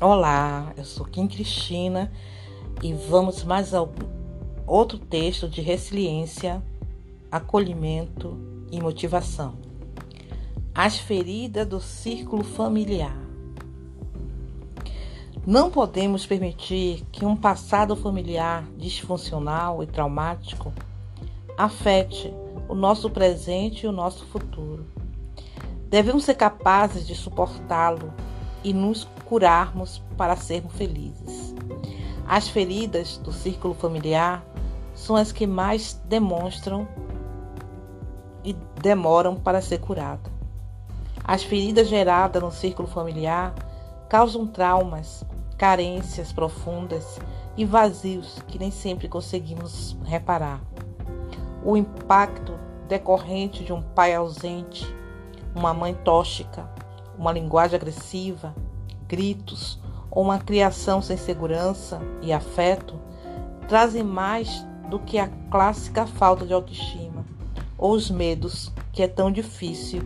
Olá, eu sou Kim Cristina e vamos mais ao outro texto de resiliência, acolhimento e motivação. As feridas do círculo familiar. Não podemos permitir que um passado familiar disfuncional e traumático afete o nosso presente e o nosso futuro. Devemos ser capazes de suportá-lo e nos curarmos para sermos felizes. As feridas do círculo familiar são as que mais demonstram e demoram para ser curada. As feridas geradas no círculo familiar causam traumas, carências profundas e vazios que nem sempre conseguimos reparar. O impacto decorrente de um pai ausente, uma mãe tóxica, uma linguagem agressiva, gritos ou uma criação sem segurança e afeto trazem mais do que a clássica falta de autoestima ou os medos que é tão difícil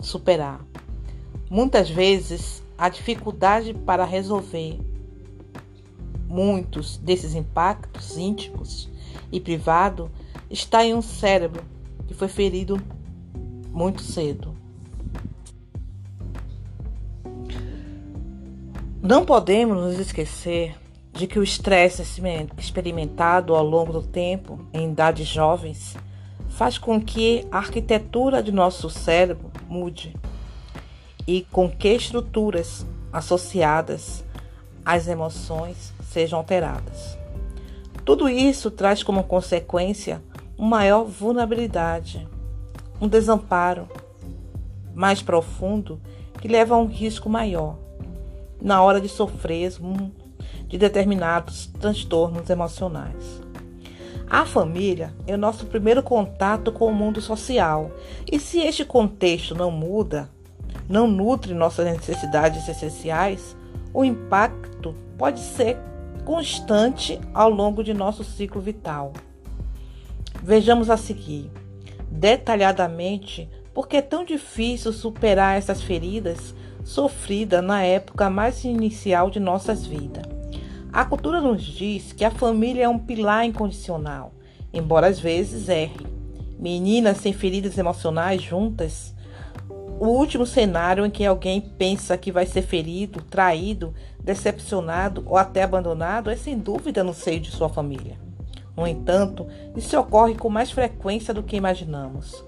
superar. Muitas vezes, a dificuldade para resolver muitos desses impactos íntimos e privados está em um cérebro que foi ferido muito cedo. Não podemos nos esquecer de que o estresse experimentado ao longo do tempo em idades jovens faz com que a arquitetura de nosso cérebro mude e com que estruturas associadas às emoções sejam alteradas. Tudo isso traz como consequência uma maior vulnerabilidade, um desamparo mais profundo que leva a um risco maior na hora de sofrer de determinados transtornos emocionais. A família é o nosso primeiro contato com o mundo social, e se este contexto não muda, não nutre nossas necessidades essenciais, o impacto pode ser constante ao longo de nosso ciclo vital. Vejamos a seguir, detalhadamente, por que é tão difícil superar essas feridas sofrida na época mais inicial de nossas vidas. A cultura nos diz que a família é um pilar incondicional, embora às vezes erre. Meninas sem feridas emocionais juntas. O último cenário em que alguém pensa que vai ser ferido, traído, decepcionado ou até abandonado é sem dúvida no seio de sua família. No entanto, isso ocorre com mais frequência do que imaginamos.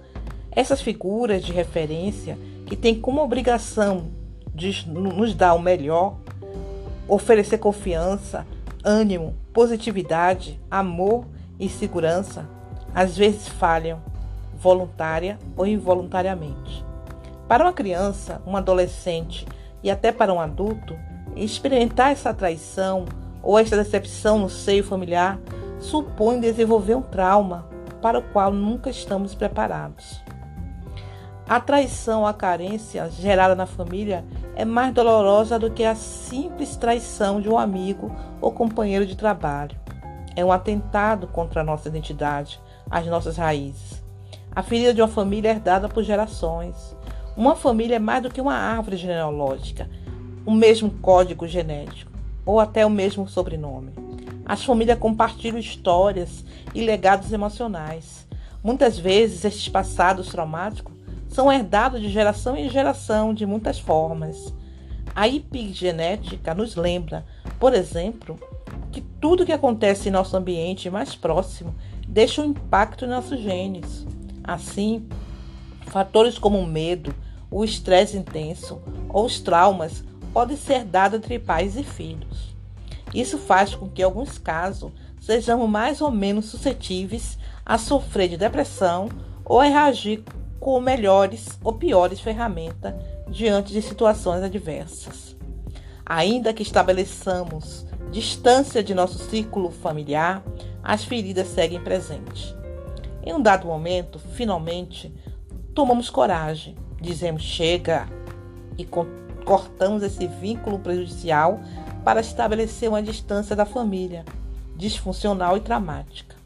Essas figuras de referência, que têm como obrigação nos dar o melhor, oferecer confiança, ânimo, positividade, amor e segurança, às vezes falham, voluntária ou involuntariamente. Para uma criança, um adolescente e até para um adulto, experimentar essa traição ou essa decepção no seio familiar supõe desenvolver um trauma para o qual nunca estamos preparados. A traição, a carência gerada na família é mais dolorosa do que a simples traição de um amigo ou companheiro de trabalho. É um atentado contra a nossa identidade, as nossas raízes. A ferida de uma família é herdada por gerações. Uma família é mais do que uma árvore genealógica, o mesmo código genético ou até o mesmo sobrenome. As famílias compartilham histórias e legados emocionais. Muitas vezes, estes passados traumáticos são herdados de geração em geração de muitas formas. A epigenética nos lembra, por exemplo, que tudo que acontece em nosso ambiente mais próximo deixa um impacto em nossos genes. Assim, fatores como o medo, o estresse intenso ou os traumas podem ser dados entre pais e filhos. Isso faz com que, em alguns casos, sejamos mais ou menos suscetíveis a sofrer de depressão ou a reagir com melhores ou piores ferramentas diante de situações adversas. Ainda que estabeleçamos distância de nosso círculo familiar, as feridas seguem presentes. Em um dado momento, finalmente, tomamos coragem, dizemos chega e cortamos esse vínculo prejudicial para estabelecer uma distância da família, disfuncional e traumática.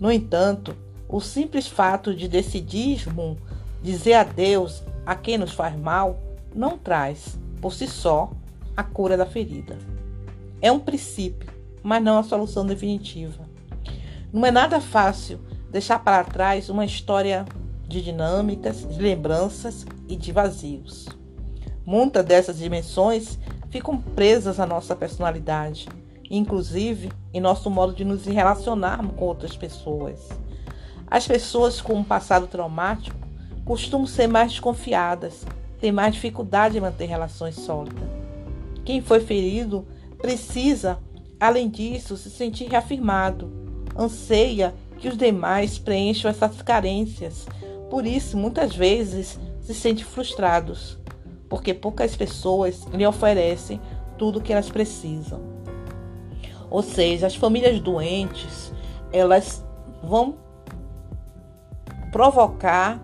No entanto, o simples fato de decidirmos dizer adeus a quem nos faz mal não traz, por si só, a cura da ferida. É um princípio, mas não a solução definitiva. Não é nada fácil deixar para trás uma história de dinâmicas, de lembranças e de vazios. Muitas dessas dimensões ficam presas à nossa personalidade, inclusive em nosso modo de nos relacionar com outras pessoas. As pessoas com um passado traumático costumam ser mais desconfiadas, têm mais dificuldade em manter relações sólidas. Quem foi ferido precisa, além disso, se sentir reafirmado, anseia que os demais preencham essas carências. Por isso, muitas vezes se sente frustrados, porque poucas pessoas lhe oferecem tudo o que elas precisam. Ou seja, as famílias doentes, elas vão provocar,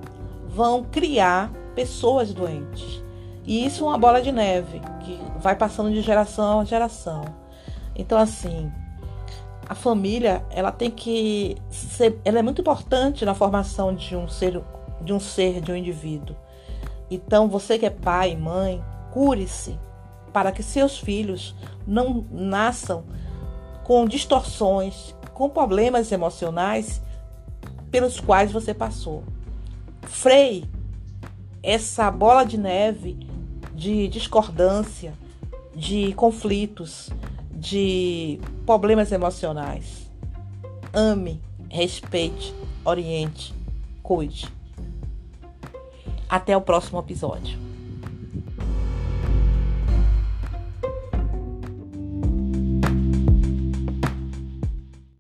vão criar pessoas doentes. E isso é uma bola de neve que vai passando de geração a geração. Então assim, a família, ela tem que ser, ela é muito importante na formação de um ser, de um ser, de um indivíduo. Então, você que é pai, mãe, cure-se para que seus filhos não nasçam com distorções, com problemas emocionais pelos quais você passou. Freie essa bola de neve de discordância, de conflitos, de problemas emocionais. Ame, respeite, oriente, cuide. Até o próximo episódio.